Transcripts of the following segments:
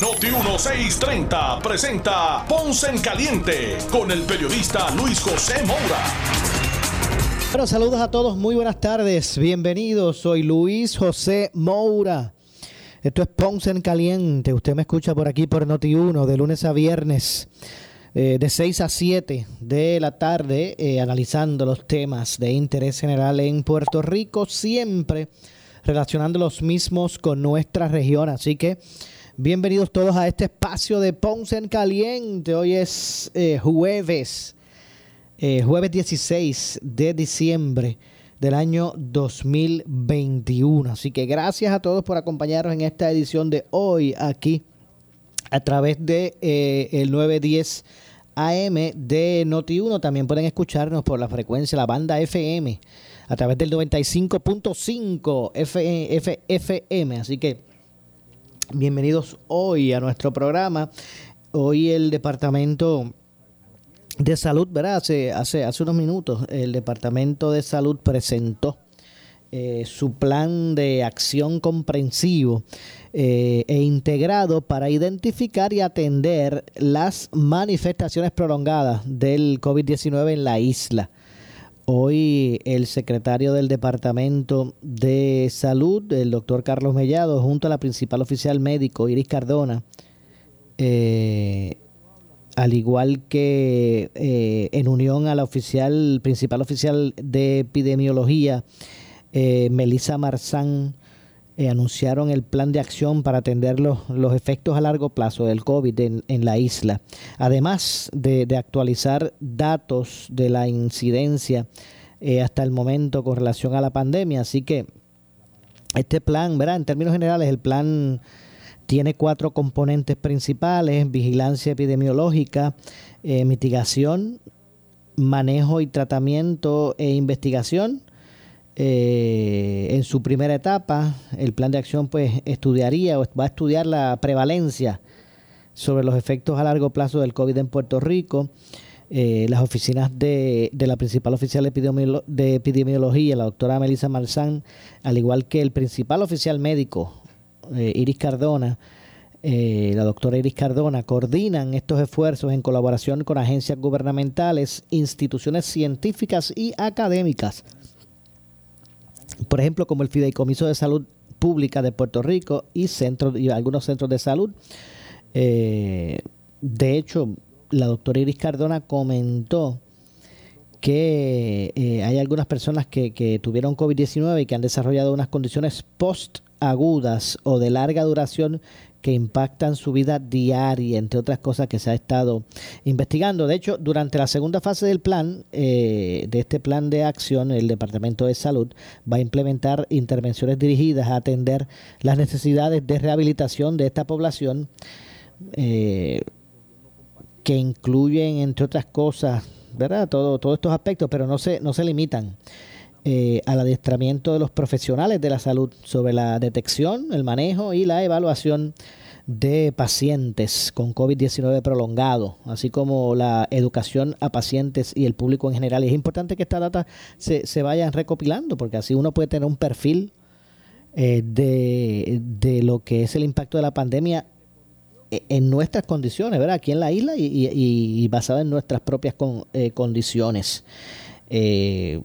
Noti 1630 presenta Ponce en Caliente con el periodista Luis José Moura. Bueno, saludos a todos, muy buenas tardes, bienvenidos, soy Luis José Moura. Esto es Ponce en Caliente, usted me escucha por aquí por Noti1 de lunes a viernes eh, de 6 a 7 de la tarde eh, analizando los temas de interés general en Puerto Rico, siempre relacionando los mismos con nuestra región, así que... Bienvenidos todos a este espacio de Ponce en Caliente. Hoy es eh, jueves eh, jueves 16 de diciembre del año 2021. Así que gracias a todos por acompañarnos en esta edición de hoy aquí a través de eh, el 910 AM de Noti1. También pueden escucharnos por la frecuencia, la banda FM, a través del 95.5 FM. Así que bienvenidos hoy a nuestro programa. Hoy el departamento de Salud, ¿verdad? Hace, hace, hace unos minutos el Departamento de Salud presentó eh, su plan de acción comprensivo eh, e integrado para identificar y atender las manifestaciones prolongadas del COVID-19 en la isla. Hoy el secretario del Departamento de Salud, el doctor Carlos Mellado, junto a la principal oficial médico, Iris Cardona, eh, al igual que eh, en unión a la oficial, principal oficial de epidemiología, eh, Melissa Marzán, eh, anunciaron el plan de acción para atender los, efectos a largo plazo del COVID en, la isla. Además de, actualizar datos de la incidencia hasta el momento con relación a la pandemia. Así que este plan, ¿verdad? En términos generales, el plan tiene cuatro componentes principales, vigilancia epidemiológica, eh, mitigación, manejo y tratamiento e investigación. Eh, en su primera etapa, el plan de acción pues estudiaría o va a estudiar la prevalencia sobre los efectos a largo plazo del COVID en Puerto Rico. Eh, las oficinas de, la principal oficial de, epidemiología, la doctora Melissa Marzán, al igual que el principal oficial médico eh, Iris Cardona, la doctora Iris Cardona, coordinan estos esfuerzos en colaboración con agencias gubernamentales, instituciones científicas y académicas. Por ejemplo, como el Fideicomiso de Salud Pública de Puerto Rico y, centros, y algunos centros de salud. Eh, de hecho, la doctora Iris Cardona comentó que hay algunas personas que, que tuvieron COVID-19 y que han desarrollado unas condiciones post agudas o de larga duración que impactan su vida diaria, entre otras cosas que se ha estado investigando. De hecho, durante la segunda fase del plan, eh, de este plan de acción, el Departamento de Salud va a implementar intervenciones dirigidas a atender las necesidades de rehabilitación de esta población, eh, que incluyen, entre otras cosas, ¿verdad? Todo, todos estos aspectos, pero no se, no se limitan eh, al adiestramiento de los profesionales de la salud sobre la detección, el manejo y la evaluación de pacientes con COVID-19 prolongado, así como la educación a pacientes y el público en general. Y es importante que esta data se, se vayan recopilando, porque así uno puede tener un perfil eh, de, de, lo que es el impacto de la pandemia eh, en nuestras condiciones, ¿verdad? Aquí en la isla y, y, basada en nuestras propias con, condiciones. Eh,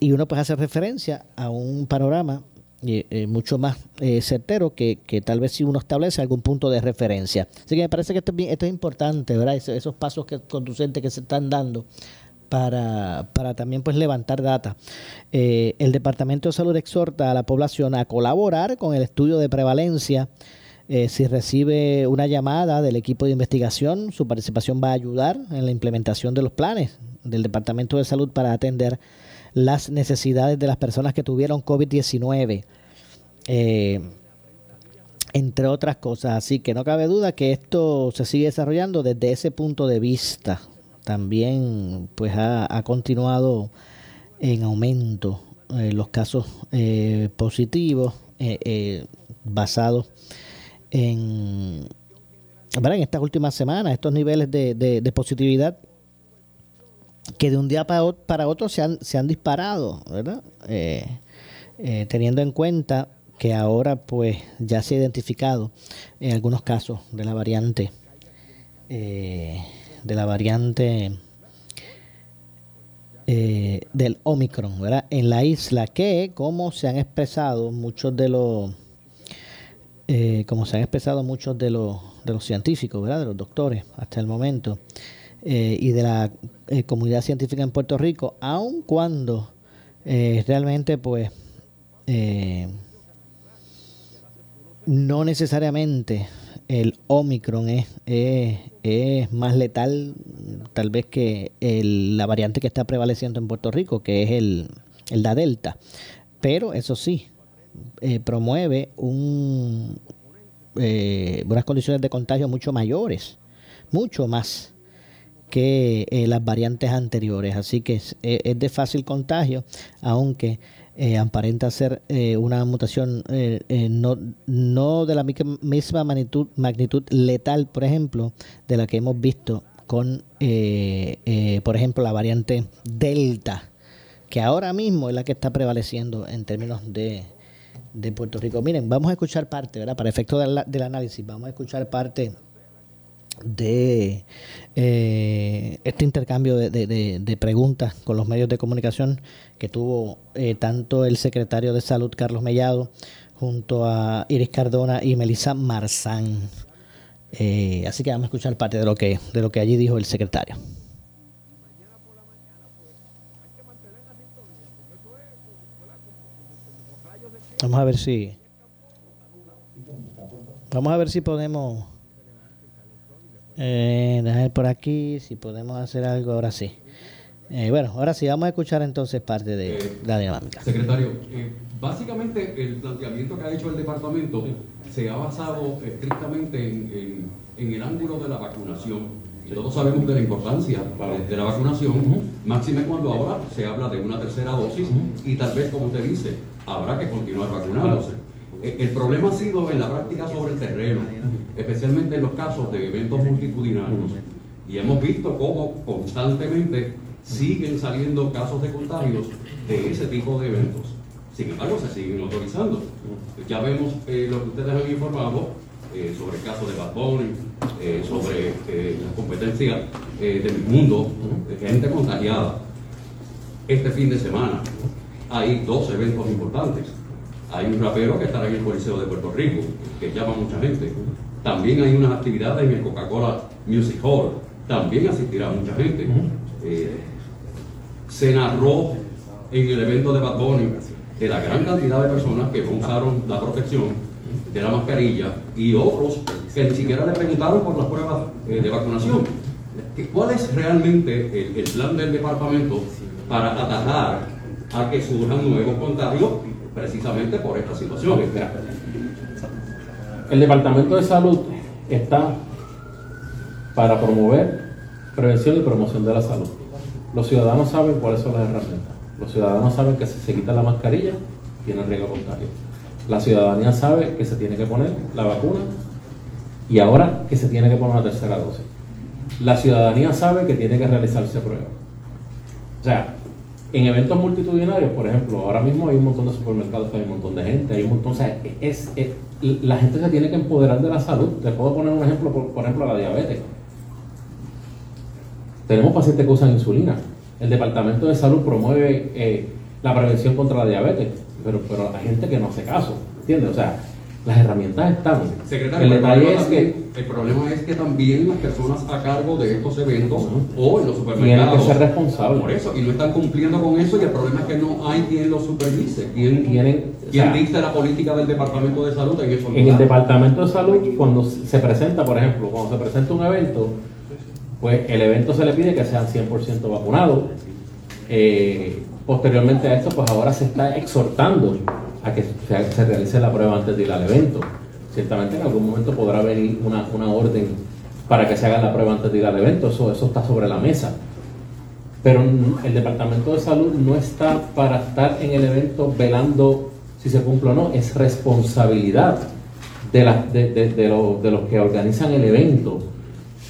y uno pues hace referencia a un panorama eh, eh, mucho más eh, certero que, tal vez si uno establece algún punto de referencia. Así que me parece que esto, esto es importante, ¿verdad? esos pasos que, conducentes que se están dando para, para también pues levantar data. el Departamento de Salud exhorta a la población a colaborar con el estudio de prevalencia. si recibe una llamada del equipo de investigación, su participación va a ayudar en la implementación de los planes del Departamento de Salud para atender las necesidades de las personas que tuvieron COVID-19. Eh, entre otras cosas. Así que no cabe duda que esto se sigue desarrollando desde ese punto de vista. También pues ha, continuado en aumento eh, los casos eh, positivos basados en, en estas últimas semanas, estos niveles de, positividad que de un día para, para otro se han, se han disparado, ¿verdad? teniendo en cuenta que ahora pues ya se ha identificado en algunos casos de la variante eh, de la variante eh, del Omicron, ¿verdad? En la isla que, como se han expresado muchos de los, eh, como se han expresado muchos de los, de los científicos, ¿verdad? De los doctores hasta el momento y de la comunidad científica en Puerto Rico, aun cuando realmente, pues, no necesariamente el Omicron es, es, más letal tal vez que la variante que está prevaleciendo en Puerto Rico, que es el, el la Delta. Pero eso sí, eh, promueve un, eh, unas condiciones de contagio mucho mayores, mucho más que eh, las variantes anteriores. Así que es, es de fácil contagio, aunque eh, aparenta ser eh, una mutación eh, no, no de la misma magnitud, magnitud letal, por ejemplo, de la que hemos visto con, por ejemplo, la variante Delta, que ahora mismo es la que está prevaleciendo en términos de, de Puerto Rico. Miren, vamos a escuchar parte, ¿verdad? Para efecto del, del análisis, vamos a escuchar parte de eh, este intercambio de, preguntas con los medios de comunicación que tuvo eh, tanto el secretario de Salud Carlos Mellado junto a Iris Cardona y Melissa Marzán. Eh, así que vamos a escuchar parte de lo que de lo que allí dijo el secretario. Vamos a ver si vamos a ver si podemos eh, por aquí si podemos hacer algo ahora sí. Eh, bueno, ahora sí, vamos a escuchar entonces parte de eh, la dinámica. Secretario, eh, básicamente el planteamiento que ha hecho el departamento se ha basado estrictamente en, en, el ángulo de la vacunación. Todos sabemos de la importancia de la vacunación, máxime cuando ahora se habla de una tercera dosis y tal vez, como usted dice, habrá que continuar vacunándose. Eh, el problema ha sido en la práctica sobre el terreno, especialmente en los casos de eventos multitudinarios. Y hemos visto cómo constantemente siguen saliendo casos de contagios de ese tipo de eventos. Sin embargo, se siguen autorizando. Ya vemos eh, lo que ustedes han informado eh, sobre el caso de Bad sobre la competencia del mundo, de gente contagiada. Este fin de semana hay dos eventos importantes hay un rapero que estará en el Coliseo de Puerto Rico, que llama mucha gente. También hay unas actividades en el Coca-Cola Music Hall. También asistirá mucha gente. Eh, se narró en el evento de Bad Bunny de la gran cantidad de personas que usaron la protección de la mascarilla y otros que ni siquiera le preguntaron por las pruebas eh, de vacunación. ¿Cuál es realmente el, el plan del departamento para atajar a que surjan nuevos contagios precisamente por esta situación. El Departamento de Salud está para promover prevención y promoción de la salud. Los ciudadanos saben cuáles son las herramientas. Los ciudadanos saben que si se quita la mascarilla, tiene riesgo contagio. La ciudadanía sabe que se tiene que poner la vacuna y ahora que se tiene que poner una tercera dosis. La ciudadanía sabe que tiene que realizarse pruebas. O sea, en eventos multitudinarios, por ejemplo, ahora mismo hay un montón de supermercados, hay un montón de gente, hay un montón, o sea, es, la gente se tiene que empoderar de la salud. Te puedo poner un ejemplo, por, ejemplo, la diabetes. Tenemos pacientes que usan insulina. El Departamento de Salud promueve eh, la prevención contra la diabetes, pero, pero hay gente que no hace caso, ¿entiendes? O sea, las herramientas están. Secretario, el detalle es que el problema es que también las personas a cargo de estos eventos o en los supermercados tienen que ser responsables. Por eso, y no están cumpliendo con eso y el problema es que no hay quien los supervise, quien, tienen, quien dicte la política del Departamento de Salud en eso. En el Departamento de Salud, cuando se presenta, por ejemplo, cuando se presenta un evento, pues el evento se le pide que sean 100% vacunados. Eh, posteriormente a esto, pues ahora se está exhortando a que se, realice la prueba antes de ir al evento. ciertamente en algún momento podrá venir una, una orden para que se haga la prueba antes de ir al evento, eso, eso está sobre la mesa. Pero el Departamento de Salud no está para estar en el evento velando si se cumple o no, es responsabilidad de, de, de, de, de los que organizan el evento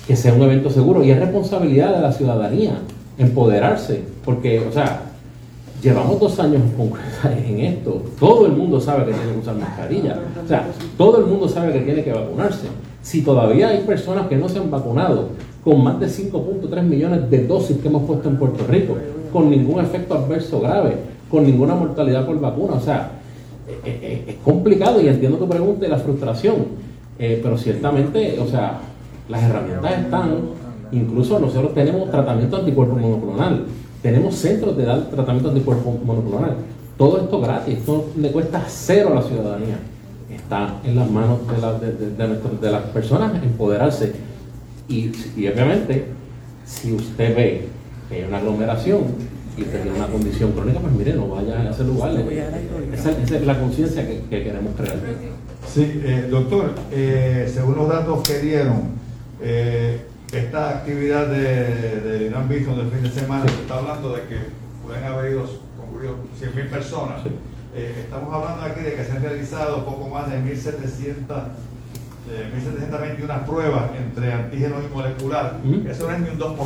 que sea un evento seguro y es responsabilidad de la ciudadanía empoderarse, porque, o sea, llevamos dos años en esto, todo el mundo sabe que tiene que usar mascarilla, o sea, todo el mundo sabe que tiene que vacunarse. Si todavía hay personas que no se han vacunado, con más de 5.3 millones de dosis que hemos puesto en Puerto Rico, con ningún efecto adverso grave, con ninguna mortalidad por vacuna, o sea, es, complicado y entiendo tu pregunta y la frustración, eh, pero ciertamente, o sea, las herramientas están, incluso nosotros tenemos tratamiento anticuerpo monoclonal, tenemos centros de dar tratamiento anticuerpo monoclonal. Todo esto gratis, esto le cuesta cero a la ciudadanía. Está en las manos de, de, las personas empoderarse. Y, obviamente, si usted ve que hay una aglomeración y usted tiene una condición crónica, pues mire, no vaya a ese lugar. Esa, es la conciencia que, queremos crear. Sí, eh, doctor, eh, según los datos que dieron, eh, esta actividad de, de Irán Bison del fin de semana, se está hablando de que pueden haber ido, concluido 100.000 personas. Eh, estamos hablando aquí de que se han realizado poco más de 1.700 1721 pruebas entre antígenos y molecular. Eso no es ni un 2%.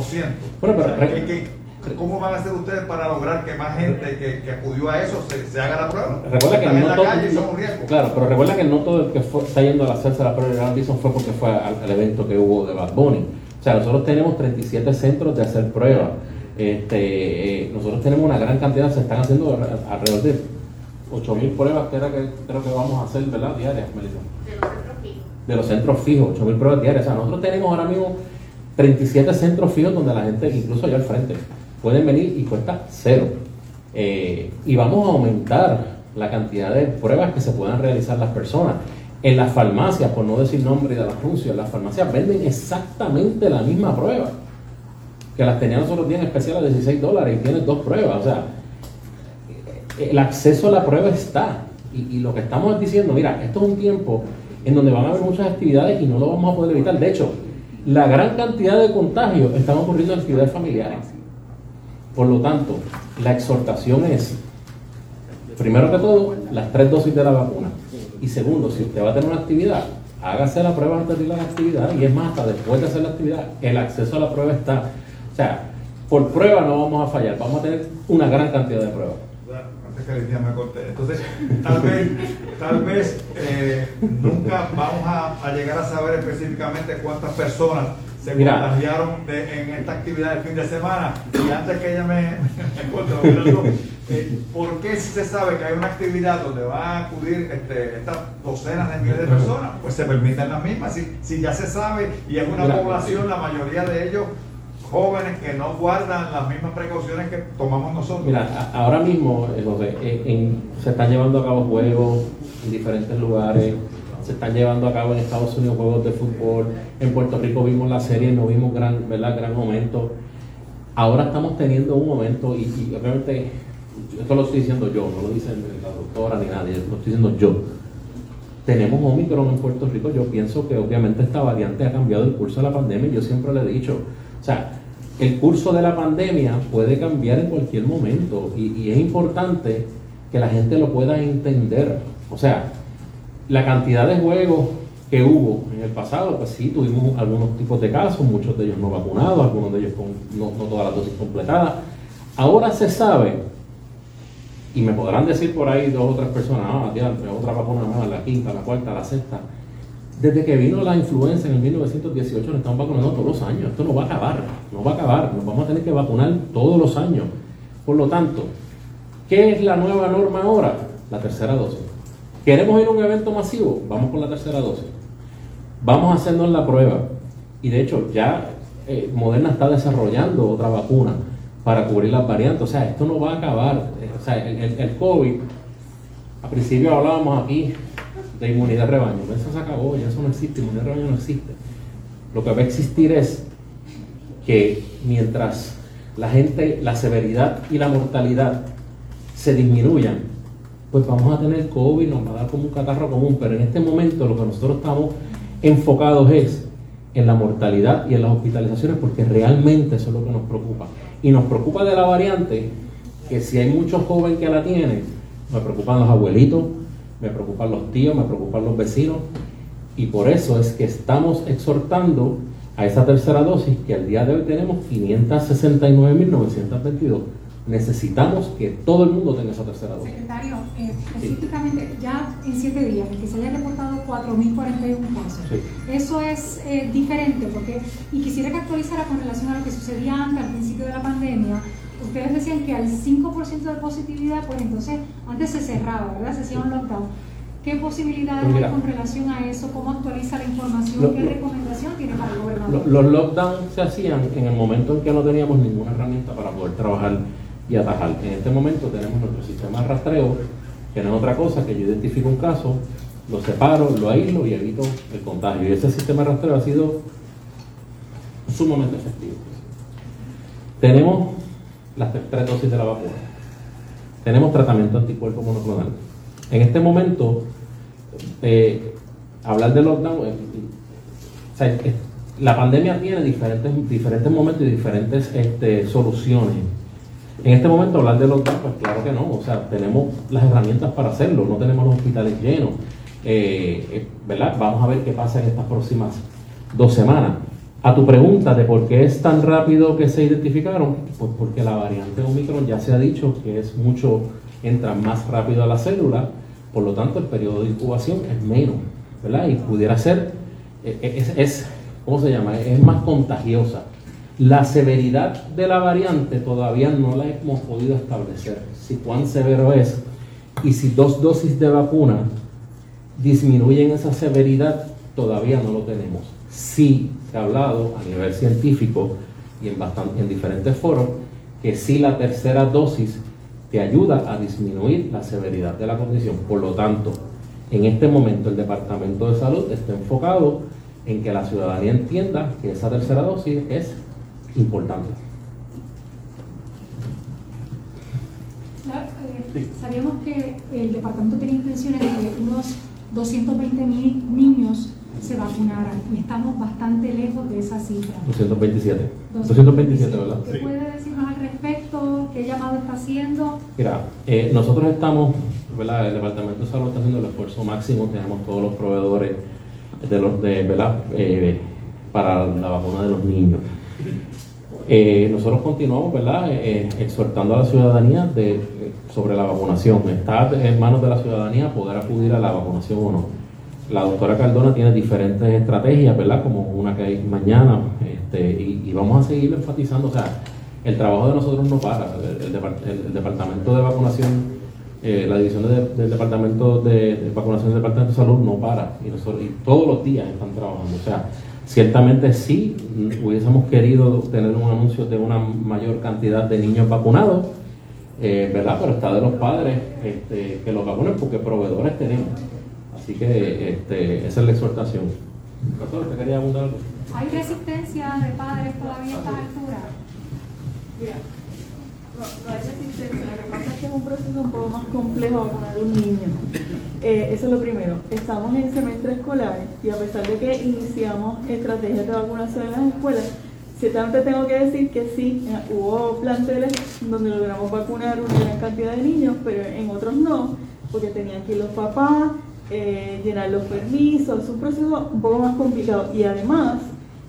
Bueno, pero, ¿Cómo van a hacer ustedes para lograr que más gente que, que acudió a eso se, haga la prueba? Recuerda que no todo, Claro, pero recuerda que no todo el que fue, está yendo a hacerse la prueba de Anderson fue porque fue al, evento que hubo de Bad Bunny. O sea, nosotros tenemos 37 centros de hacer pruebas. Este, eh, nosotros tenemos una gran cantidad, se están haciendo alrededor de 8.000 pruebas que, era que creo que vamos a hacer, ¿verdad? Diarias, Melissa. De los centros fijos. De los centros fijos, 8.000 pruebas diarias. O sea, nosotros tenemos ahora mismo 37 centros fijos donde la gente, incluso allá al frente, pueden venir y cuesta cero. Eh, y vamos a aumentar la cantidad de pruebas que se puedan realizar las personas. En las farmacias, por no decir nombre de los anuncios, las farmacias venden exactamente la misma prueba. Que las tenían nosotros días especial a 16 dólares y tienes dos pruebas. O sea, el acceso a la prueba está. Y, y, lo que estamos diciendo, mira, esto es un tiempo en donde van a haber muchas actividades y no lo vamos a poder evitar. De hecho, la gran cantidad de contagios están ocurriendo en actividades familiares. Por lo tanto, la exhortación es, primero que todo, las tres dosis de la vacuna. Y segundo, si usted va a tener una actividad, hágase la prueba antes de ir a la actividad y es más, hasta después de hacer la actividad, el acceso a la prueba está. O sea, por prueba no vamos a fallar, vamos a tener una gran cantidad de pruebas. Antes que me corte. Entonces, tal vez, tal vez eh, nunca vamos a llegar a saber específicamente cuántas personas se Mira. contagiaron en esta actividad del fin de semana. Y antes que ella me, me eh, ¿por qué si se sabe que hay una actividad donde van a acudir este, estas docenas de miles de personas? Pues se permiten las mismas. Si, si ya se sabe y es una población, la mayoría de ellos jóvenes que no guardan las mismas precauciones que tomamos nosotros. Mira, ahora mismo eh, se están llevando a cabo juegos en diferentes lugares se están llevando a cabo en Estados Unidos juegos de fútbol, en Puerto Rico vimos la serie, no vimos gran, ¿verdad? gran momento. Ahora estamos teniendo un momento, y, obviamente, esto lo estoy diciendo yo, no lo dice la doctora ni nadie, lo estoy diciendo yo. Tenemos Omicron en Puerto Rico, yo pienso que obviamente esta variante ha cambiado el curso de la pandemia, yo siempre le he dicho, o sea, el curso de la pandemia puede cambiar en cualquier momento y, y es importante que la gente lo pueda entender. O sea, la cantidad de juegos que hubo en el pasado, pues sí, tuvimos algunos tipos de casos, muchos de ellos no vacunados, algunos de ellos con no, todas las dosis completadas. Ahora se sabe, y me podrán decir por ahí dos o tres personas, ah, otra vacuna más, la quinta, la cuarta, la sexta. Desde que vino la influenza en el 1918 nos estamos vacunando todos los años. Esto no va a acabar, no va a acabar. Nos vamos a tener que vacunar todos los años. Por lo tanto, ¿qué es la nueva norma ahora? La tercera dosis. ¿Queremos ir a un evento masivo? Vamos con la tercera dosis. Vamos a hacernos la prueba. Y de hecho, ya eh, Moderna está desarrollando otra vacuna para cubrir las variantes. O sea, esto no va a acabar. Eh, o sea, el, COVID, al principio hablábamos aquí de inmunidad rebaño. Eso se acabó, ya eso no existe, inmunidad rebaño no existe. Lo que va a existir es que mientras la gente, la severidad y la mortalidad se disminuyan, pues vamos a tener COVID, nos va a dar como un catarro común, pero en este momento lo que nosotros estamos enfocados es en la mortalidad y en las hospitalizaciones, porque realmente eso es lo que nos preocupa. Y nos preocupa de la variante, que si hay muchos jóvenes que la tienen, me preocupan los abuelitos, me preocupan los tíos, me preocupan los vecinos, y por eso es que estamos exhortando a esa tercera dosis, que al día de hoy tenemos 569.922 necesitamos que todo el mundo tenga esa tercera dosis. Secretario, eh, específicamente, ya en siete días, que se haya reportado 4.041 casos, eso es eh, diferente, porque, y quisiera que actualizara con relación a lo que sucedía antes, al principio de la pandemia, ustedes decían que al 5% de positividad, pues entonces antes se cerraba, ¿verdad? Se hacía un lockdown. ¿Qué posibilidades pues hay con relación a eso? ¿Cómo actualiza la información? ¿Qué recomendación tiene para el gobernador? Los lockdowns se hacían en el momento en que no teníamos ninguna herramienta para poder trabajar y atajar. En este momento tenemos nuestro sistema de rastreo, que no es otra cosa que yo identifico un caso, lo separo, lo aíslo y evito el contagio. Y ese sistema de rastreo ha sido sumamente efectivo. Tenemos las tres dosis de la vacuna. Tenemos tratamiento anticuerpo monoclonal. En este momento, eh, hablar de lockdown, eh, la pandemia tiene diferentes, diferentes momentos y diferentes este, soluciones en este momento hablar de lockdown, pues claro que no, o sea, tenemos las herramientas para hacerlo, no tenemos los hospitales llenos, eh, eh, ¿verdad? Vamos a ver qué pasa en estas próximas dos semanas. A tu pregunta de por qué es tan rápido que se identificaron, pues porque la variante Omicron ya se ha dicho que es mucho, entra más rápido a la célula, por lo tanto el periodo de incubación es menos, ¿verdad? Y pudiera ser, eh, es, es ¿cómo se llama? Es más contagiosa. La severidad de la variante todavía no la hemos podido establecer, si cuán severo es y si dos dosis de vacuna disminuyen esa severidad, todavía no lo tenemos. Sí se ha hablado a nivel científico y en, en diferentes foros que sí la tercera dosis te ayuda a disminuir la severidad de la condición. Por lo tanto, en este momento el Departamento de Salud está enfocado en que la ciudadanía entienda que esa tercera dosis es importante. Eh, sabíamos que el departamento tiene intenciones de que unos 220 mil niños se vacunaran y estamos bastante lejos de esa cifra. 227. 227, ¿verdad? ¿Qué puede decirnos al respecto? ¿Qué llamado está haciendo? Mira, eh, nosotros estamos, ¿verdad? El Departamento de Salud está haciendo el esfuerzo máximo, tenemos todos los proveedores de los, de, ¿verdad? Eh, para la vacuna de los niños. Eh, nosotros continuamos ¿verdad? Eh, exhortando a la ciudadanía de, sobre la vacunación. Está en manos de la ciudadanía poder acudir a la vacunación o no. La doctora Cardona tiene diferentes estrategias, ¿verdad? Como una que hay mañana, este, y, vamos a seguir enfatizando. O sea, el trabajo de nosotros no para. El, departamento de vacunación, eh, la división del departamento de, vacunación del departamento de salud no para. Y, y todos los días están trabajando. O sea, Ciertamente sí, hubiésemos querido tener un anuncio de una mayor cantidad de niños vacunados, eh, ¿verdad? Pero está de los padres este, que los vacunen porque proveedores tenemos. Así que este, esa es la exhortación. Doctor, ¿te quería algo? ¿Hay resistencia de padres todavía a esta altura? Mira, no, no hay resistencia, lo que pasa es que es un proceso un poco más complejo vacunar a un niño. Eh, eso es lo primero. Estamos en semestre escolar y a pesar de que iniciamos estrategias de vacunación en las escuelas, ciertamente tengo que decir que sí, eh, hubo planteles donde logramos vacunar una gran cantidad de niños, pero en otros no, porque tenían que ir los papás, eh, llenar los permisos, es un proceso un poco más complicado. Y además,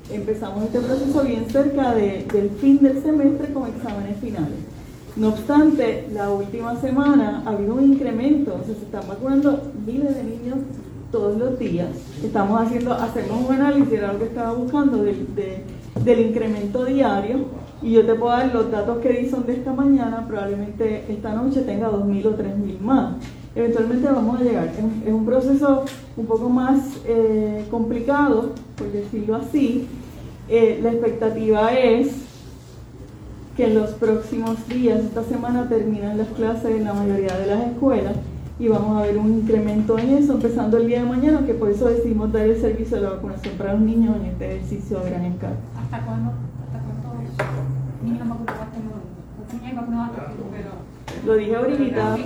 empezamos este proceso bien cerca del fin del semestre con exámenes finales. No obstante, la última semana ha habido un incremento, se están vacunando miles de niños todos los días. Estamos haciendo, hacemos un análisis, era lo que estaba buscando, del, incremento diario. Y yo te puedo dar los datos que di son de esta mañana, probablemente esta noche tenga 2.000 o 3.000 más. Eventualmente vamos a llegar. Es, un proceso un poco más eh, complicado, por decirlo así. Eh, la expectativa es que en los próximos días, esta semana terminan las clases en la mayoría de las escuelas y vamos a ver un incremento en eso, empezando el día de mañana, que por eso decidimos dar el servicio de la vacunación para los niños en este ejercicio de gran escala. ¿Hasta cuándo? ¿Hasta cuántos niños vacunados? Lo dije ahorita.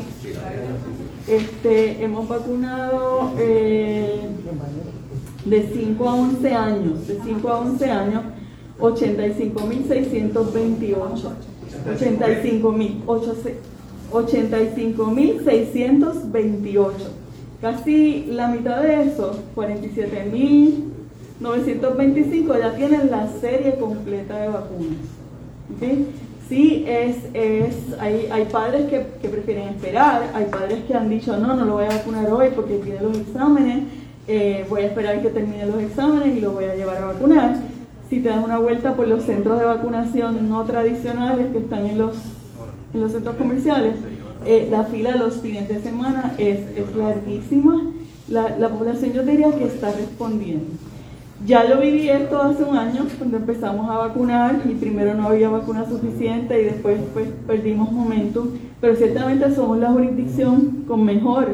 Este, hemos vacunado eh, de 5 a 11 años, de 5 a 11 años, 85.628. 85.628. Casi la mitad de eso, 47.925, ya tienen la serie completa de vacunas. Sí, es, es, hay, hay padres que, que, prefieren esperar, hay padres que han dicho, no, no lo voy a vacunar hoy porque tiene los exámenes, eh, voy a esperar que termine los exámenes y lo voy a llevar a vacunar. Si te das una vuelta por los centros de vacunación no tradicionales que están en los, en los centros comerciales, eh, la fila los fines de semana es, es larguísima. La, la población yo diría que está respondiendo. Ya yo viví esto hace un año, cuando empezamos a vacunar y primero no había vacuna suficiente y después pues, perdimos momentum, pero ciertamente somos la jurisdicción con mejor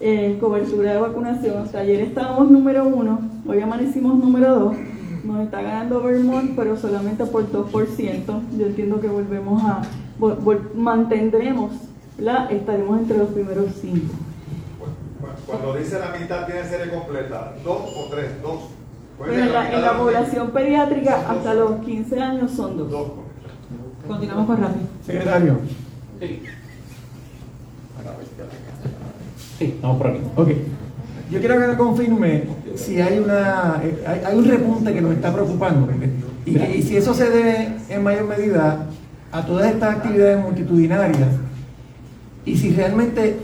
eh, cobertura de vacunación. Hasta ayer estábamos número uno, hoy amanecimos número dos, nos está ganando Vermont, pero solamente por 2%. Yo entiendo que volvemos a, mantendremos, la, estaremos entre los primeros cinco. Cuando dice la mitad tiene serie completa, dos o tres, dos. en la, población pediátrica hasta los 15 años son dos. Continuamos con rápido. Secretario. Sí. Sí, estamos por aquí. Ok. Yo quiero que me confirme si hay una hay, un repunte que nos está preocupando y, si eso se debe en mayor medida a todas estas actividades multitudinarias y si realmente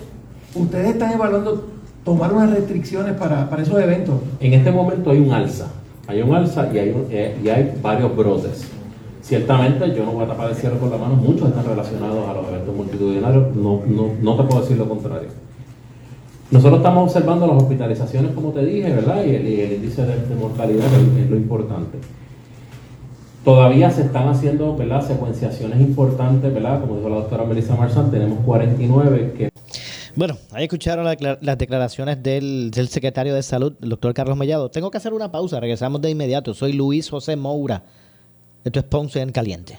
ustedes están evaluando tomar unas restricciones para, para esos eventos. En este momento hay un alza, hay un alza y hay, eh, y hay varios brotes. Ciertamente, yo no voy a tapar el cielo con la mano, muchos están relacionados a los eventos multitudinarios, no, no, no te puedo decir lo contrario. Nosotros estamos observando las hospitalizaciones, como te dije, ¿verdad? Y el, índice de, mortalidad es, lo importante. Todavía se están haciendo, ¿verdad? Secuenciaciones importantes, ¿verdad? Como dijo la doctora Melissa Marzán, tenemos 49 que... Bueno, ahí escucharon las declaraciones del, del, secretario de Salud, el doctor Carlos Mellado. Tengo que hacer una pausa, regresamos de inmediato. Soy Luis José Moura. Esto es Ponce en Caliente.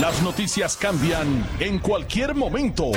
Las noticias cambian en cualquier momento.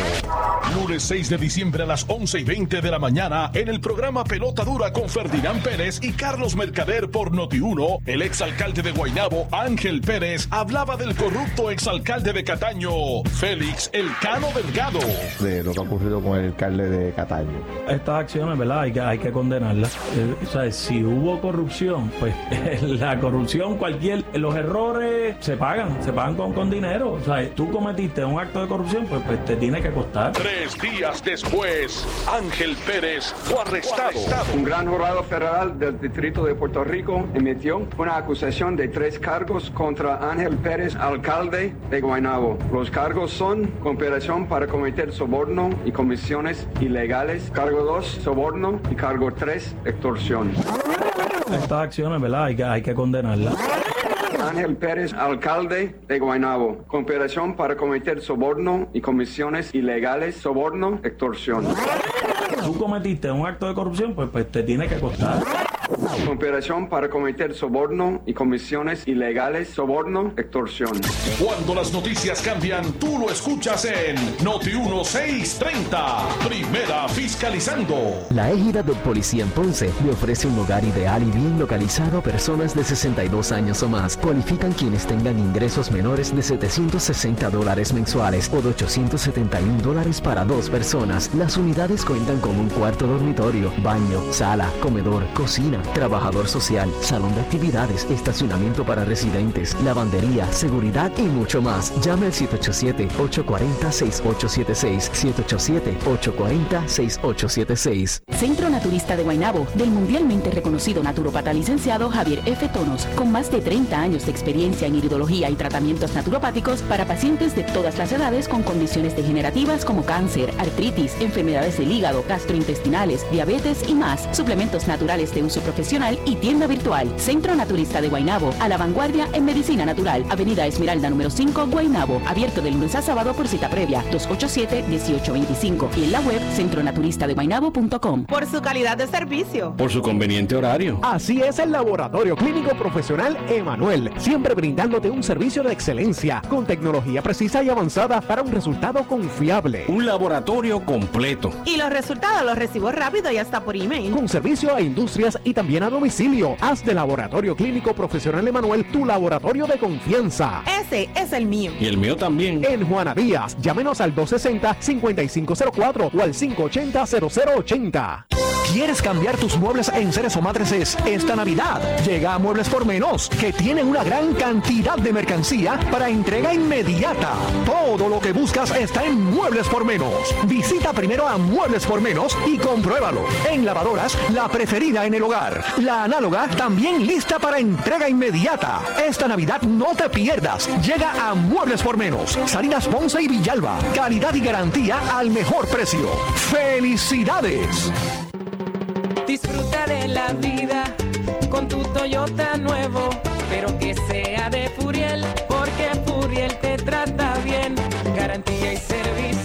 Lunes 6 de diciembre a las 11 y 20 de la mañana en el programa Pelota Dura con Ferdinand Pérez y Carlos Mercader por Noti1, el exalcalde de Guaynabo, Ángel Pérez, hablaba del corrupto exalcalde de Cataño, Félix El Cano Delgado. De lo que ha ocurrido con el alcalde de Cataño. Estas acciones, ¿verdad? Hay que, hay que condenarlas. Eh, o sea, si hubo corrupción, pues la corrupción, cualquier, los errores se pagan, se pagan con, con dinero. O sea, tú cometiste un acto de corrupción, pues, pues te tiene que costar. Tres días después, Ángel Pérez fue arrestado. Un gran jurado federal del Distrito de Puerto Rico emitió una acusación de tres cargos contra Ángel Pérez, alcalde de Guaynabo. Los cargos son cooperación para cometer soborno y comisiones ilegales. Cargo 2, soborno. Y cargo 3, extorsión. Estas acciones, ¿verdad? Hay que, hay que condenarlas. Ángel Pérez, alcalde de Guaynabo. Cooperación para cometer soborno y comisiones ilegales, soborno, extorsión. Tú cometiste un acto de corrupción, pues, pues te tiene que costar. Operación para cometer soborno y comisiones ilegales, soborno, extorsión. Cuando las noticias cambian, tú lo escuchas en Noti 1630. Primera fiscalizando. La égida del policía en Ponce le ofrece un lugar ideal y bien localizado a personas de 62 años o más. Cualifican quienes tengan ingresos menores de 760 dólares mensuales o de 871 dólares para dos personas. Las unidades cuentan con un cuarto dormitorio, baño, sala, comedor, cocina trabajador social, salón de actividades, estacionamiento para residentes, lavandería, seguridad y mucho más. Llame al 787-840-6876. 787-840-6876. Centro Naturista de Guaynabo, del mundialmente reconocido naturopata licenciado Javier F. Tonos, con más de 30 años de experiencia en iridología y tratamientos naturopáticos para pacientes de todas las edades con condiciones degenerativas como cáncer, artritis, enfermedades del hígado, gastrointestinales, diabetes y más. Suplementos naturales de uso profesional profesional y tienda virtual. Centro Naturista de Guaynabo, a la vanguardia en medicina natural. Avenida Esmeralda número 5, Guaynabo. Abierto de lunes a sábado por cita previa. 287-1825. Y en la web centronaturistadeguaynabo.com. Por su calidad de servicio. Por su conveniente horario. Así es el Laboratorio Clínico Profesional Emanuel. Siempre brindándote un servicio de excelencia con tecnología precisa y avanzada para un resultado confiable. Un laboratorio completo. Y los resultados los recibo rápido y hasta por email. Con servicio a industrias y también a domicilio. Haz de Laboratorio Clínico Profesional Emanuel tu laboratorio de confianza. Ese es el mío. Y el mío también. En Juana Díaz, llámenos al 260-5504 o al 580-0080. ¿Quieres cambiar tus muebles en seres o matrices esta Navidad? Llega a Muebles por Menos, que tienen una gran cantidad de mercancía para entrega inmediata. Todo lo que buscas está en Muebles por Menos. Visita primero a Muebles por Menos y compruébalo. En lavadoras, la preferida en el hogar. La análoga también lista para entrega inmediata. Esta Navidad no te pierdas. Llega a Muebles por Menos. Salinas Ponce y Villalba. Calidad y garantía al mejor precio. ¡Felicidades! Disfruta de la vida con tu Toyota nuevo, pero que sea de Furiel, porque Furiel te trata bien. Garantía y servicio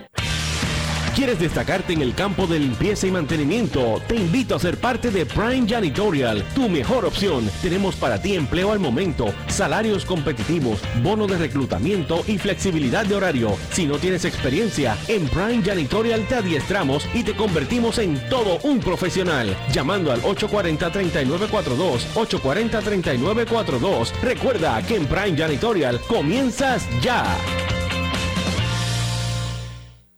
¿Quieres destacarte en el campo de limpieza y mantenimiento? Te invito a ser parte de Prime Janitorial, tu mejor opción. Tenemos para ti empleo al momento, salarios competitivos, bono de reclutamiento y flexibilidad de horario. Si no tienes experiencia, en Prime Janitorial te adiestramos y te convertimos en todo un profesional. Llamando al 840-3942, 840-3942. Recuerda que en Prime Janitorial comienzas ya.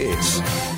It's.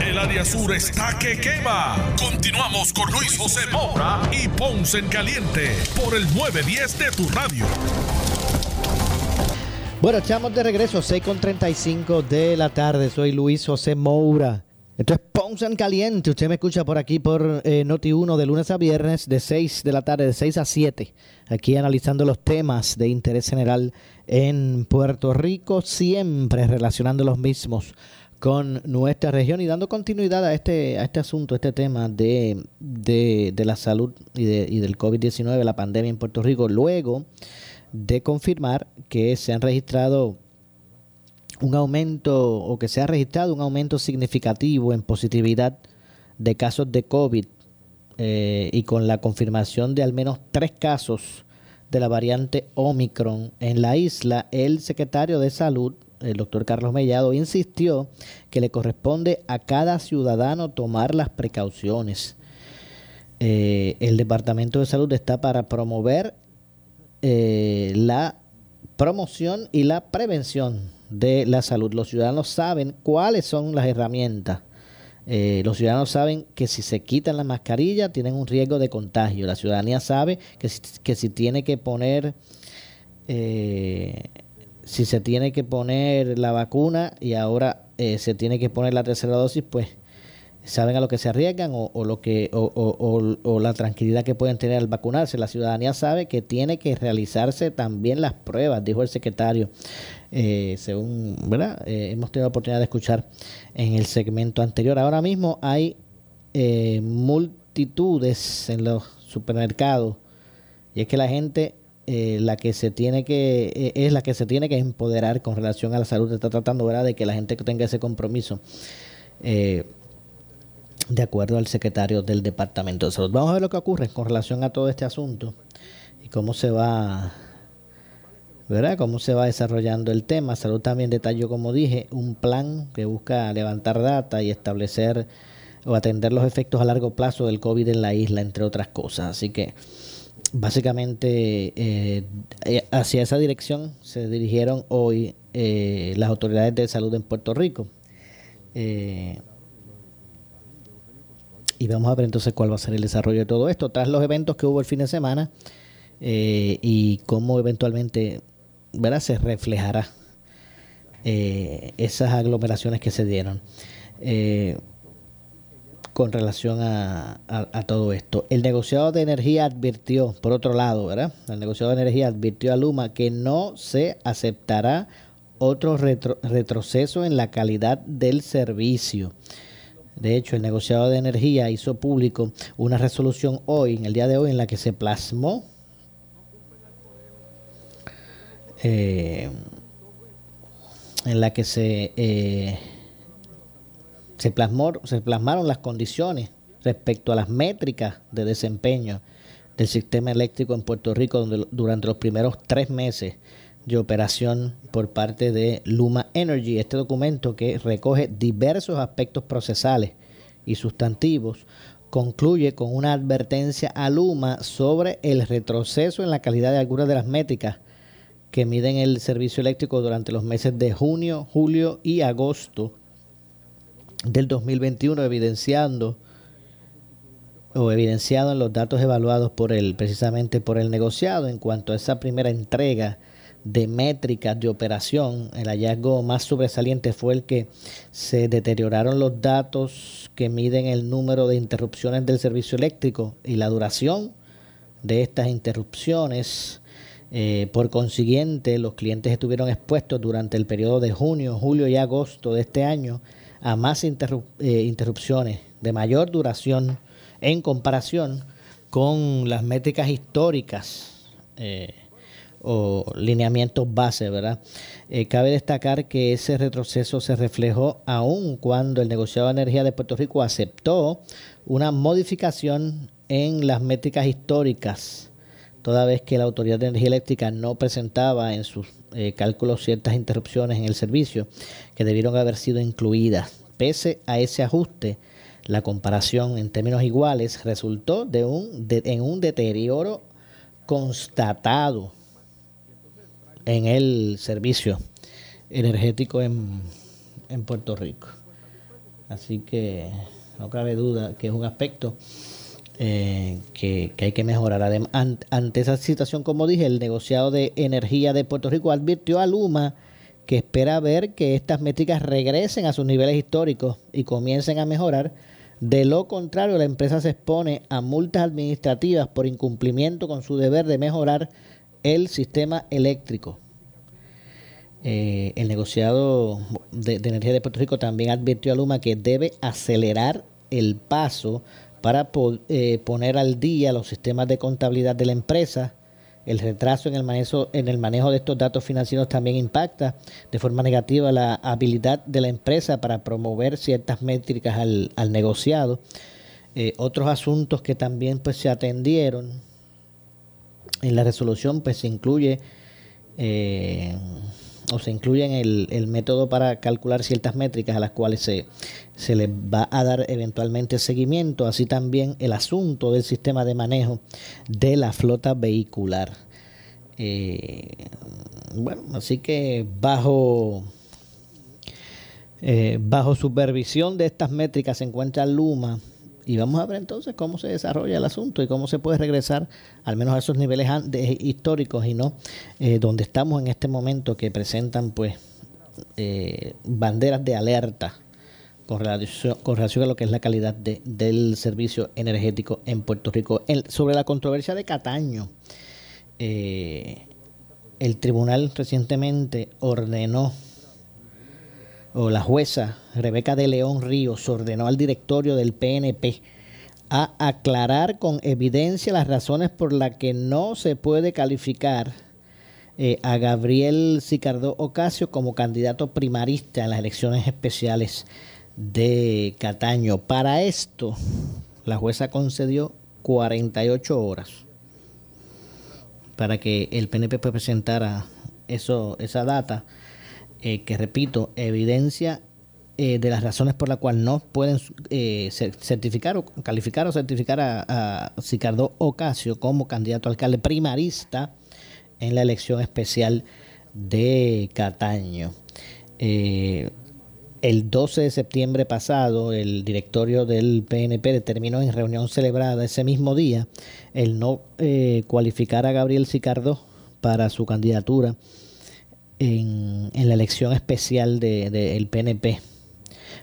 El área sur está que quema. Continuamos con Luis José Moura y Ponce en Caliente por el 910 de tu radio. Bueno, echamos de regreso 6 con 35 de la tarde. Soy Luis José Moura. Esto es Ponce en Caliente. Usted me escucha por aquí por eh, Noti 1 de lunes a viernes de 6 de la tarde, de 6 a 7. Aquí analizando los temas de interés general en Puerto Rico, siempre relacionando los mismos con nuestra región y dando continuidad a este, a este asunto, a este tema de, de, la salud y, de, y del COVID-19, la pandemia en Puerto Rico, luego de confirmar que se han registrado un aumento o que se ha registrado un aumento significativo en positividad de casos de COVID eh, y con la confirmación de al menos tres casos de la variante Omicron en la isla, el secretario de Salud, el doctor Carlos Mellado, insistió que le corresponde a cada ciudadano tomar las precauciones. Eh, el Departamento de Salud está para promover eh, la promoción y la prevención de la salud. Los ciudadanos saben cuáles son las herramientas eh, los ciudadanos saben que si se quitan la mascarilla tienen un riesgo de contagio. La ciudadanía sabe que si, tiene que poner, si se tiene que poner la vacuna y ahora eh, se tiene que poner la tercera dosis, pues saben a lo que se arriesgan o, lo que o, la tranquilidad que pueden tener al vacunarse. La ciudadanía sabe que tiene que realizarse también las pruebas, dijo el secretario. Eh, según verdad eh, hemos tenido la oportunidad de escuchar en el segmento anterior. Ahora mismo hay eh, multitudes en los supermercados y es que la gente la que se tiene que es la que se tiene que empoderar con relación a la salud está tratando ¿verdad? de que la gente tenga ese compromiso de acuerdo al secretario del Departamento de Salud. Vamos a ver lo que ocurre con relación a todo este asunto y cómo se va, ¿verdad? Cómo se va desarrollando el tema. Salud también detalló, como dije, un plan que busca levantar data y establecer o atender los efectos a largo plazo del COVID en la isla, entre otras cosas. Así que básicamente eh, eh, hacia esa dirección se dirigieron hoy eh, las autoridades de salud en Puerto Rico. Y vamos a ver entonces cuál va a ser el desarrollo de todo esto tras los eventos que hubo el fin de semana y cómo eventualmente ¿verdad? se reflejará esas aglomeraciones que se dieron con relación a, todo esto. El negociado de energía advirtió, por otro lado, ¿verdad? El negociado de energía advirtió a Luma que no se aceptará otro retroceso en la calidad del servicio. De hecho, el negociado de energía hizo público una resolución hoy, en el día de hoy, en la que se plasmó eh, en la que se, eh, se, plasmó, se plasmaron las condiciones respecto a las métricas de desempeño del sistema eléctrico en Puerto Rico durante los primeros tres meses de operación por parte de Luma Energy. Este documento que recoge diversos aspectos procesales y sustantivos concluye con una advertencia a Luma sobre el retroceso en la calidad de algunas de las métricas que miden el servicio eléctrico durante los meses de junio, julio y agosto del 2021, evidenciando o evidenciado en los datos evaluados por el precisamente por el negociado en cuanto a esa primera entrega de métricas de operación, el hallazgo más sobresaliente fue el que se deterioraron los datos que miden el número de interrupciones del servicio eléctrico y la duración de estas interrupciones. Eh, por consiguiente, los clientes estuvieron expuestos durante el periodo de junio, julio y agosto de este año a más eh, interrupciones de mayor duración en comparación con las métricas históricas. Eh, o lineamientos base, ¿verdad? Eh, cabe destacar que ese retroceso se reflejó aún cuando el negociado de energía de Puerto Rico aceptó una modificación en las métricas históricas, toda vez que la Autoridad de Energía Eléctrica no presentaba en sus eh, cálculos ciertas interrupciones en el servicio que debieron haber sido incluidas. Pese a ese ajuste, la comparación en términos iguales resultó de un, en un deterioro constatado en el servicio energético en, Puerto Rico. Así que no cabe duda que es un aspecto eh, que, hay que mejorar. Además, ante esa situación, como dije, el negociado de energía de Puerto Rico advirtió a Luma que espera ver que estas métricas regresen a sus niveles históricos y comiencen a mejorar. De lo contrario, la empresa se expone a multas administrativas por incumplimiento con su deber de mejorar el sistema eléctrico. Eh, el negociado de, energía de Puerto Rico también advirtió a Luma que debe acelerar el paso para eh, poner al día los sistemas de contabilidad de la empresa. El retraso en el, manejo, en el manejo de estos datos financieros también impacta de forma negativa la habilidad de la empresa para promover ciertas métricas al, negociado. Eh, otros asuntos que también pues, se atendieron en la resolución pues se incluye o se incluye en el, método para calcular ciertas métricas a las cuales se, se les va a dar eventualmente seguimiento, así también el asunto del sistema de manejo de la flota vehicular. Eh, bueno, así que bajo, eh, bajo supervisión de estas métricas se encuentra Luma y vamos a ver entonces cómo se desarrolla el asunto y cómo se puede regresar al menos a esos niveles históricos y no eh, donde estamos en este momento que presentan pues eh, banderas de alerta con relación, con relación a lo que es la calidad del servicio energético en Puerto Rico. sobre la controversia de Cataño, eh, el tribunal recientemente ordenó o la jueza Rebeca de León Ríos ordenó al directorio del PNP a aclarar con evidencia las razones por las que no se puede calificar eh, a Gabriel Sicardo Ocasio como candidato primarista en las elecciones especiales de Cataño. Para esto, la jueza concedió 48 horas para que el PNP presentara eso, esa data eh, que repito, evidencia eh, de las razones por las cuales no pueden eh, certificar o calificar o certificar a, a Sicardo Ocasio como candidato a alcalde primarista en la elección especial de Cataño. el 12 de septiembre pasado, el directorio del PNP determinó en reunión celebrada ese mismo día el no cualificar a Gabriel Sicardo para su candidatura en, la elección especial del de, PNP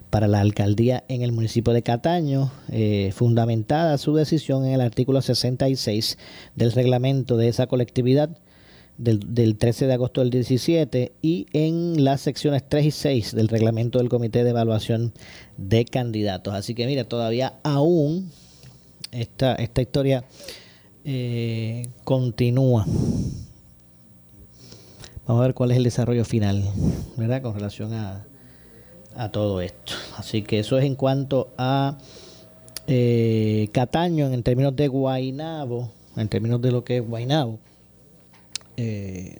para la alcaldía en el municipio de Cataño, eh, fundamentada su decisión en el artículo 66 del reglamento de esa colectividad del, del, 13 de agosto del 17 y en las secciones 3 y 6 del reglamento del Comité de Evaluación de Candidatos. Así que mira, todavía aún esta, esta historia eh, continúa. Vamos a ver cuál es el desarrollo final, ¿verdad? Con relación a, todo esto. Así que eso es en cuanto a eh, Cataño en términos de Guainabo, en términos de lo que es Guainabo. Eh,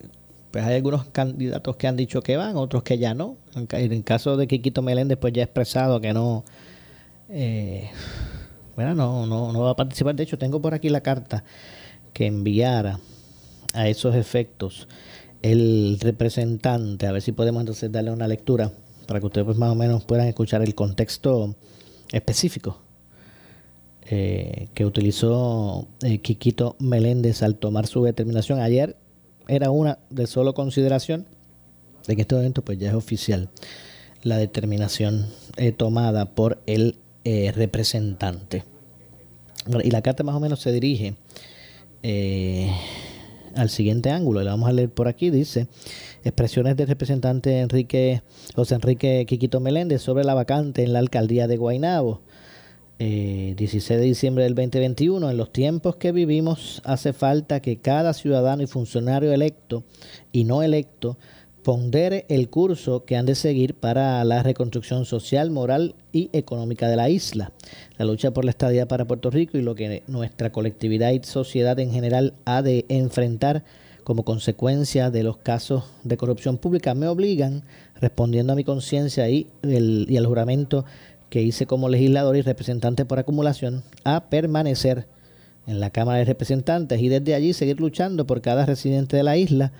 pues hay algunos candidatos que han dicho que van, otros que ya no. En, el caso de Quiquito Meléndez, pues ya ha expresado que no, eh, bueno, no, no, no va a participar. De hecho, tengo por aquí la carta que enviara a esos efectos el representante, a ver si podemos entonces darle una lectura para que ustedes pues, más o menos puedan escuchar el contexto específico eh, que utilizó eh, Quiquito Meléndez al tomar su determinación. Ayer era una de solo consideración, en este momento pues ya es oficial la determinación eh, tomada por el representante. Y la carta más o menos se dirige al siguiente ángulo. Le vamos a leer por aquí. Dice, expresiones del representante Enrique José Enrique Quiquito Meléndez sobre la vacante en la alcaldía de Guaynabo. 16 eh, de diciembre del 2021, en los tiempos que vivimos hace falta que cada ciudadano y funcionario electo y no electo pondere el curso que han de seguir para la reconstrucción social, moral y económica de la isla. La lucha por la estadía para Puerto Rico y lo que nuestra colectividad y sociedad en general ha de enfrentar como consecuencia de los casos de corrupción pública me obligan, respondiendo a mi conciencia y, y al juramento que hice como legislador y representante por acumulación, a permanecer en la Cámara de Representantes y desde allí seguir luchando por cada residente de la isla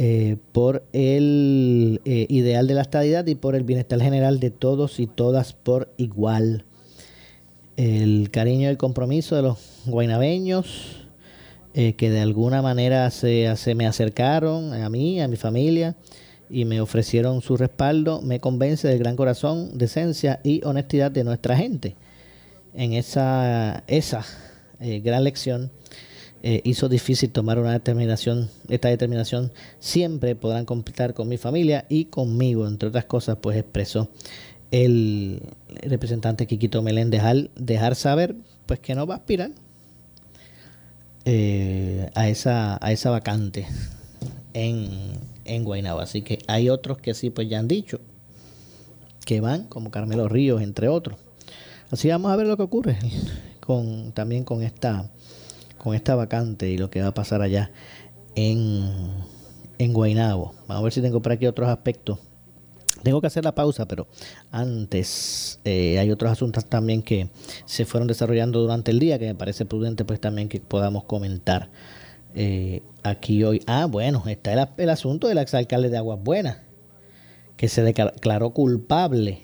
eh, por el eh, ideal de la estadidad y por el bienestar general de todos y todas por igual. El cariño y el compromiso de los guainabeños eh, que de alguna manera se, se me acercaron a mí, a mi familia y me ofrecieron su respaldo, me convence del gran corazón, decencia y honestidad de nuestra gente. En esa, esa gran lección eh, hizo difícil tomar una determinación, esta determinación, siempre podrán completar con mi familia y conmigo, entre otras cosas, pues expresó el representante Quiquito Melén dejar, dejar saber pues que no va a aspirar eh, a, esa, a esa vacante en, en Guaynabo. Así que hay otros que sí pues ya han dicho que van, como Carmelo Ríos, entre otros. Así vamos a ver lo que ocurre con también con esta con esta vacante y lo que va a pasar allá en, en Guaynabo. Vamos a ver si tengo por aquí otros aspectos. Tengo que hacer la pausa, pero antes eh, hay otros asuntos también que se fueron desarrollando durante el día que me parece prudente pues también que podamos comentar eh, aquí hoy. Ah, bueno, está el, el asunto del exalcalde de Aguas Buenas, que se declaró culpable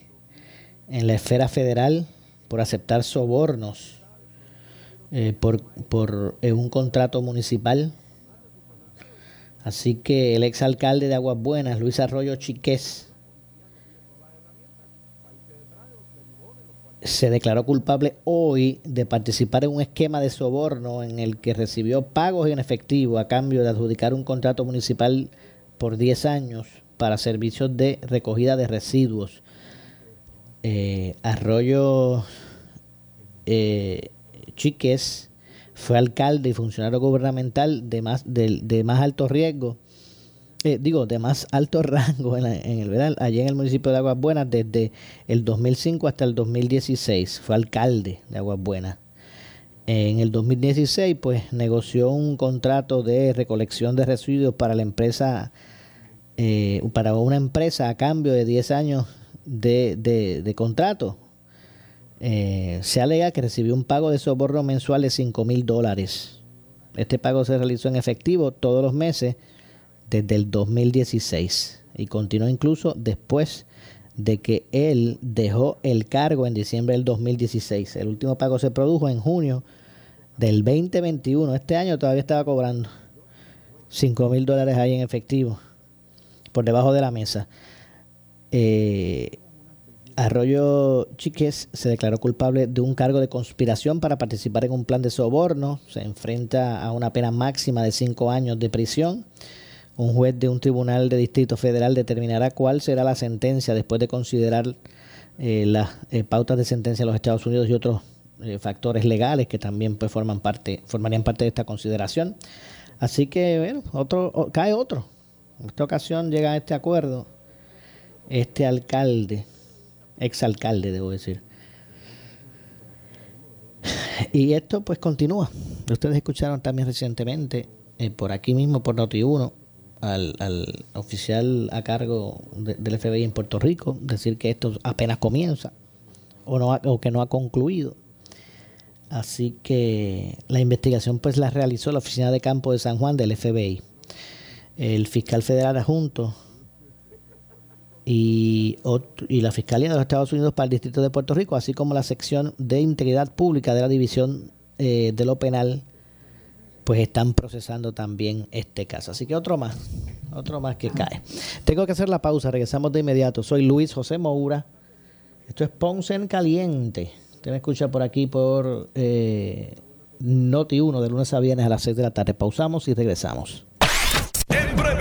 en la esfera federal por aceptar sobornos eh, por, por eh, un contrato municipal. Así que el exalcalde de Aguas Buenas, Luis Arroyo Chiqués, se declaró culpable hoy de participar en un esquema de soborno en el que recibió pagos en efectivo a cambio de adjudicar un contrato municipal por 10 años para servicios de recogida de residuos. Eh, Arroyo eh, Chiques fue alcalde y funcionario gubernamental de más, de, más alto riesgo, eh, digo, de más alto rango en, el verano, allí en el municipio de Aguas Buenas desde el 2005 hasta el 2016. Fue alcalde de Aguas Buenas. En el 2016, pues negoció un contrato de recolección de residuos para la empresa, eh, para una empresa a cambio de 10 años de contrato eh, se alega que recibió un pago de soborno mensual de 5 mil dólares. Este pago se realizó en efectivo todos los meses desde el 2016 y continuó incluso después de que él dejó el cargo en diciembre del 2016. El último pago se produjo en junio del 2021. Este año todavía estaba cobrando 5 mil dólares ahí en efectivo por debajo de la mesa. Eh, Arroyo Chiques se declaró culpable de un cargo de conspiración para participar en un plan de soborno. Se enfrenta a una pena máxima de cinco años de prisión. Un juez de un tribunal de distrito federal determinará cuál será la sentencia después de considerar eh, las eh, pautas de sentencia de los Estados Unidos y otros eh, factores legales que también pues, forman parte, formarían parte de esta consideración. Así que, bueno, otro, cae otro. En esta ocasión llega a este acuerdo este alcalde exalcalde, debo decir. Y esto pues continúa. Ustedes escucharon también recientemente, eh, por aquí mismo, por Noti1, al, al oficial a cargo del FBI en Puerto Rico, decir que esto apenas comienza o, no o que no ha concluido. Así que la investigación pues la realizó la Oficina de Campo de San Juan del FBI. El fiscal federal adjunto y, la Fiscalía de los Estados Unidos para el Distrito de Puerto Rico, así como la sección de Integridad Pública de la División eh, de lo Penal, pues están procesando también este caso. Así que otro más, otro más que cae. Tengo que hacer la pausa, regresamos de inmediato. Soy Luis José Moura. Esto es Ponce en Caliente. Usted me escucha por aquí por eh, Noti 1 de lunes a viernes a las 6 de la tarde. Pausamos y regresamos.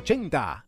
580-0080.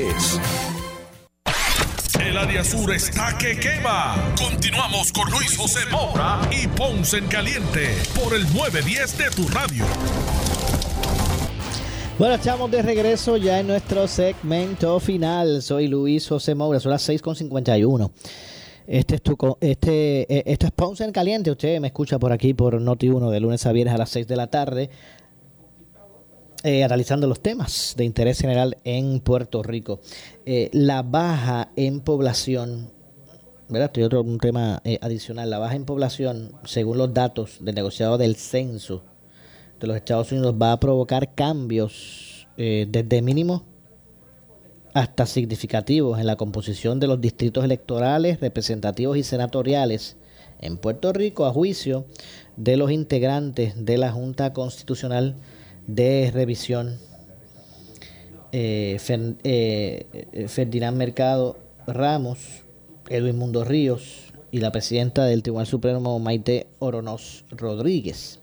El área sur está que quema. Continuamos con Luis José Moura y Ponce en Caliente por el 910 de tu radio. Bueno, estamos de regreso ya en nuestro segmento final. Soy Luis José Moura, son las 6.51. Este es tu, este, esto es Ponce en Caliente. Usted me escucha por aquí por Noti1 de lunes a viernes a las 6 de la tarde. Eh, analizando los temas de interés general en Puerto Rico. Eh, la baja en población, ¿verdad? Otro un tema eh, adicional. La baja en población, según los datos del negociado del censo de los Estados Unidos, va a provocar cambios desde mínimos hasta significativos en la composición de los distritos electorales, representativos y senatoriales en Puerto Rico a juicio de los integrantes de la Junta Constitucional de revisión eh, eh, Ferdinand Mercado Ramos, Edwin Mundo Ríos y la presidenta del Tribunal Supremo Maite Oronos Rodríguez.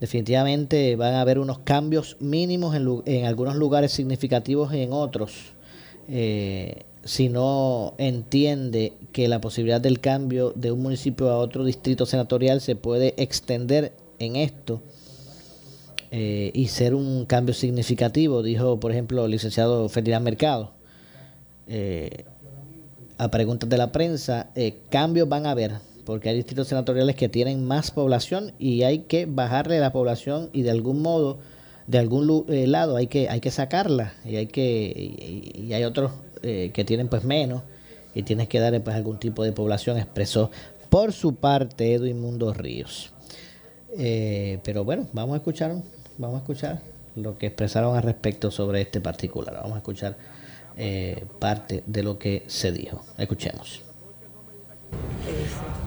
Definitivamente van a haber unos cambios mínimos en, algunos lugares significativos y en otros. Eh, si no entiende que la posibilidad del cambio de un municipio a otro distrito senatorial se puede extender en esto, eh, y ser un cambio significativo, dijo por ejemplo el licenciado Ferdinand Mercado. Eh, a preguntas de la prensa, eh, cambios van a haber, porque hay distritos senatoriales que tienen más población y hay que bajarle la población y de algún modo, de algún lado hay que, hay que sacarla y hay que y, hay otros que tienen pues menos y tienes que darle pues algún tipo de población, expresó por su parte Edwin Mundo Ríos. pero bueno, vamos a escuchar vamos a escuchar lo que expresaron al respecto sobre este particular. Vamos a escuchar eh, parte de lo que se dijo. Escuchemos.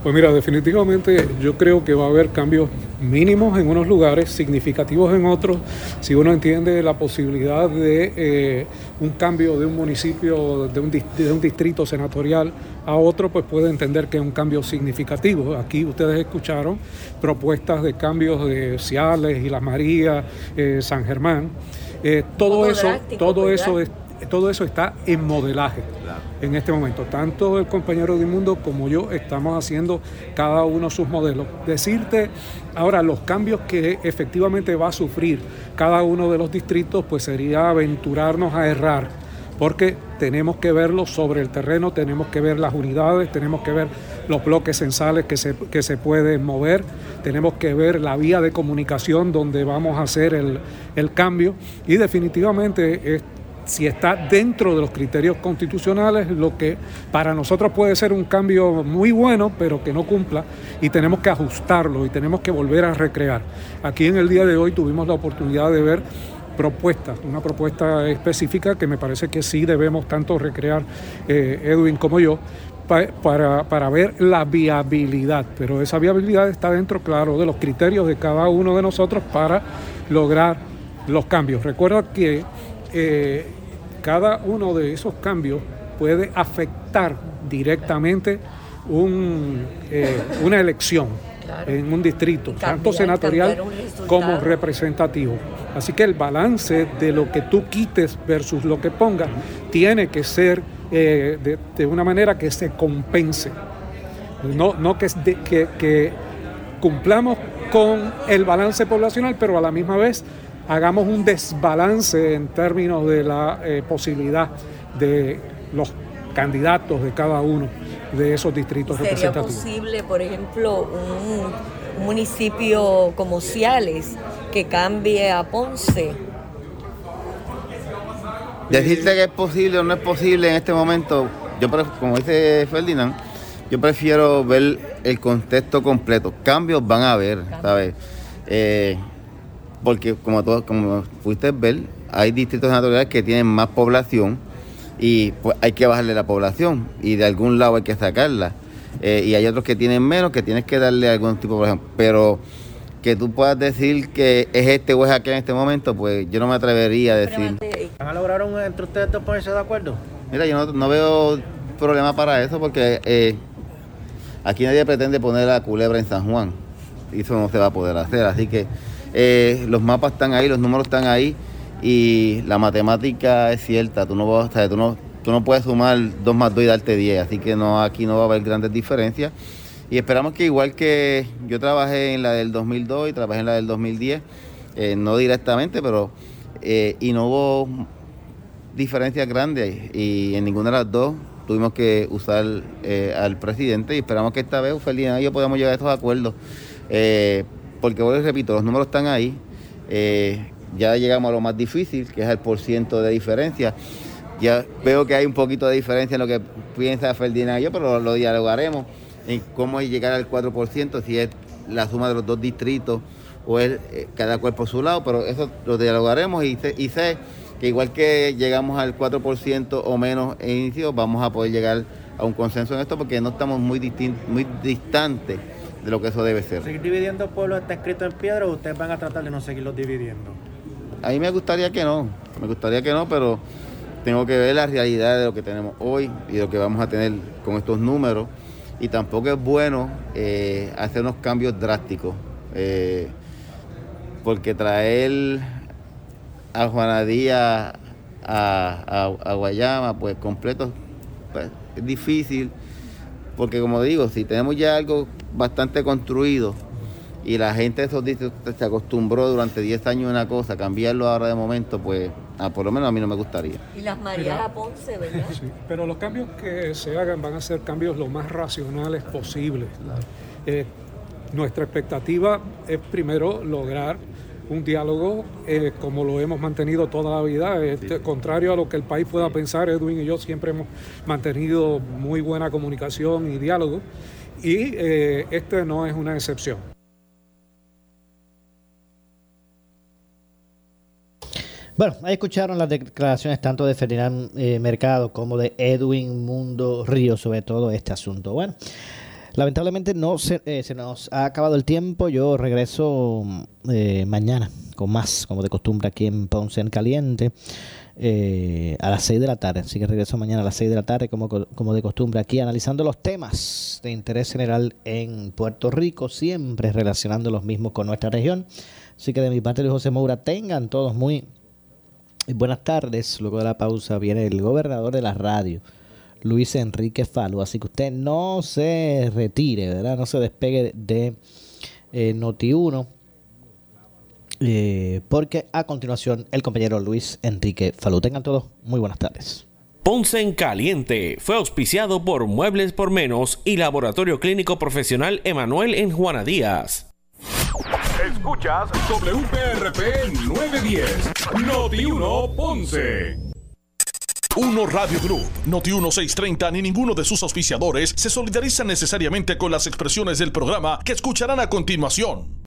Pues mira, definitivamente yo creo que va a haber cambios mínimos en unos lugares, significativos en otros. Si uno entiende la posibilidad de eh, un cambio de un municipio, de un, de un, distrito senatorial a otro, pues puede entender que es un cambio significativo. Aquí ustedes escucharon propuestas de cambios de Ciales y Las Marías, eh, San Germán. Eh, todo eso, todo eso es todo eso está en modelaje en este momento. Tanto el compañero de Mundo como yo estamos haciendo cada uno sus modelos. Decirte ahora los cambios que efectivamente va a sufrir cada uno de los distritos, pues sería aventurarnos a errar, porque tenemos que verlo sobre el terreno, tenemos que ver las unidades, tenemos que ver los bloques censales que se, que se pueden mover, tenemos que ver la vía de comunicación donde vamos a hacer el, el cambio y definitivamente si está dentro de los criterios constitucionales, lo que para nosotros puede ser un cambio muy bueno, pero que no cumpla, y tenemos que ajustarlo y tenemos que volver a recrear. Aquí en el día de hoy tuvimos la oportunidad de ver propuestas, una propuesta específica que me parece que sí debemos tanto recrear eh, Edwin como yo, para, para, ver la viabilidad, pero esa viabilidad está dentro, claro, de los criterios de cada uno de nosotros para lograr los cambios. Recuerda que eh, cada uno de esos cambios puede afectar directamente eh, una elección en un distrito, tanto senatorial como representativo. Así que el balance de lo que tú quites versus lo que pongas tiene que ser eh, de, una manera que se compense. No, no que, que, que cumplamos con el balance poblacional, pero a la misma vez hagamos un desbalance en términos de la eh, posibilidad de los candidatos de cada uno de esos distritos ¿Sería posible, por ejemplo, un municipio como Ciales que cambie a Ponce? Decirte que es posible o no es posible en este momento, yo como dice Ferdinand, yo prefiero ver el contexto completo. Cambios van a haber, ¿sabes? Eh, porque como, todo, como pudiste ver, hay distritos naturales que tienen más población y pues hay que bajarle la población y de algún lado hay que sacarla. Eh, y hay otros que tienen menos que tienes que darle algún tipo de población. Pero que tú puedas decir que es este o es aquel en este momento, pues yo no me atrevería a decir. ¿Van a lograr un, entre ustedes dos ponerse de acuerdo? Mira, yo no, no veo problema para eso porque eh, aquí nadie pretende poner la culebra en San Juan. Y eso no se va a poder hacer. Así que eh, los mapas están ahí, los números están ahí y la matemática es cierta. Tú no, o tú no, tú no puedes sumar 2 más 2 y darte 10. Así que no, aquí no va a haber grandes diferencias. Y esperamos que igual que yo trabajé en la del 2002 y trabajé en la del 2010, eh, no directamente, pero eh, y no hubo diferencias grandes y en ninguna de las dos tuvimos que usar al presidente y esperamos que esta vez Felina y yo podamos llegar a estos acuerdos. Porque, vuelvo repito, los números están ahí. Eh, ya llegamos a lo más difícil, que es el porciento de diferencia. Ya veo que hay un poquito de diferencia en lo que piensa Ferdinand y yo, pero lo, lo dialogaremos en cómo llegar al 4%, si es la suma de los dos distritos o es eh, cada cual por su lado, pero eso lo dialogaremos y sé, que igual que llegamos al 4% o menos en inicio, vamos a poder llegar a un consenso en esto porque no estamos muy, muy distantes de lo que eso debe ser. ¿Seguir dividiendo pueblos está escrito en piedra o ustedes van a tratar de no seguirlos dividiendo? A mí me gustaría que no, me gustaría que no, pero tengo que ver la realidad de lo que tenemos hoy y de lo que vamos a tener con estos números. Y tampoco es bueno eh, hacer unos cambios drásticos, eh, porque traer a Juanadía a, a, a Guayama, pues completo, pues, es difícil, porque como digo, si tenemos ya algo bastante construido, y la gente de esos distritos se acostumbró durante 10 años a una cosa, cambiarlo ahora de momento, pues ah, por lo menos a mí no me gustaría. Y las Marías a Ponce, ¿verdad? Sí, pero los cambios que se hagan van a ser cambios lo más racionales posibles. Eh, nuestra expectativa es primero lograr un diálogo eh, como lo hemos mantenido toda la vida. Este, Contrario a lo que el país pueda pensar, Edwin y yo siempre hemos mantenido muy buena comunicación y diálogo. Y eh, este no es una excepción. Bueno, ahí escucharon las declaraciones tanto de Ferdinand eh, Mercado como de Edwin Mundo Río sobre todo este asunto. Bueno, lamentablemente no se, eh, se nos ha acabado el tiempo. Yo regreso eh, mañana con más, como de costumbre, aquí en Ponce en Caliente. Eh, a las 6 de la tarde, así que regreso mañana a las 6 de la tarde como, co- como de costumbre aquí analizando los temas de interés general en Puerto Rico, siempre relacionando los mismos con nuestra región. Así que de mi parte, Luis José Moura, tengan todos muy Buenas tardes. Luego de la pausa viene el gobernador de la radio, Luis Enrique Falo. Así que usted no se retire, ¿verdad? No se despegue de eh, Noti1. Eh, porque a continuación el compañero Luis Enrique Falú. Tengan todos muy buenas tardes. Ponce en Caliente fue auspiciado por Muebles por Menos y Laboratorio Clínico Profesional Emanuel en Juana Díaz. Escuchas WPRP 910, Noti 1 Ponce. Uno Radio Group, Noti 1630 ni ninguno de sus auspiciadores se solidarizan necesariamente con las expresiones del programa que escucharán a continuación.